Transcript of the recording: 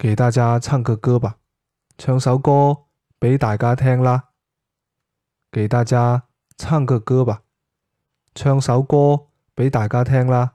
给大家唱个歌吧唱首歌俾大家听啦。给大家唱个歌吧唱首歌俾大家听啦。